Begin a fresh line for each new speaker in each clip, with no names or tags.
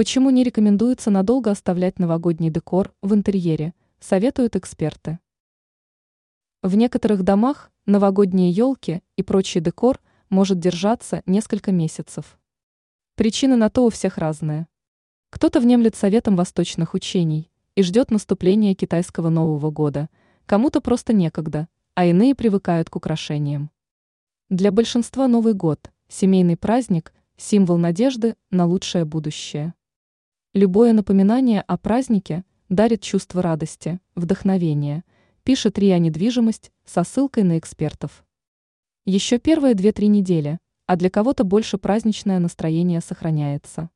Почему не рекомендуется надолго оставлять новогодний декор в интерьере, советуют эксперты. В некоторых домах новогодние елки и прочий декор может держаться несколько месяцев. Причины на то у всех разные. Кто-то внемлет советом восточных учений и ждет наступления китайского Нового года, кому-то просто некогда, а иные привыкают к украшениям. Для большинства Новый год – семейный праздник, символ надежды на лучшее будущее. Любое напоминание о празднике дарит чувство радости, вдохновения, пишет РИА «Недвижимость» со ссылкой на экспертов. Еще первые 2-3 недели, а для кого-то больше праздничное настроение сохраняется.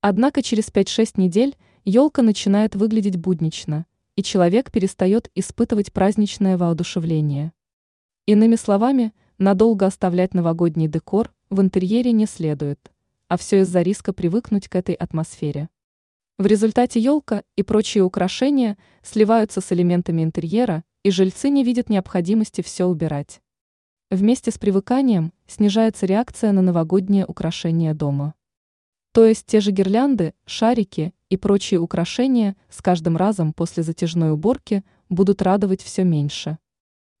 Однако через 5-6 недель елка начинает выглядеть буднично, и человек перестает испытывать праздничное воодушевление. Иными словами, надолго оставлять новогодний декор в интерьере не следует, а все из-за риска привыкнуть к этой атмосфере. В результате елка и прочие украшения сливаются с элементами интерьера, и жильцы не видят необходимости все убирать. Вместе с привыканием снижается реакция на новогодние украшения дома. То есть те же гирлянды, шарики и прочие украшения с каждым разом после затяжной уборки будут радовать все меньше.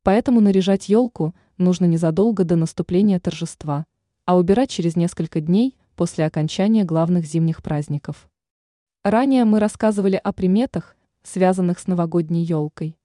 Поэтому наряжать елку нужно незадолго до наступления торжества, а убирать через несколько дней после окончания главных зимних праздников. Ранее мы рассказывали о приметах, связанных с новогодней елкой.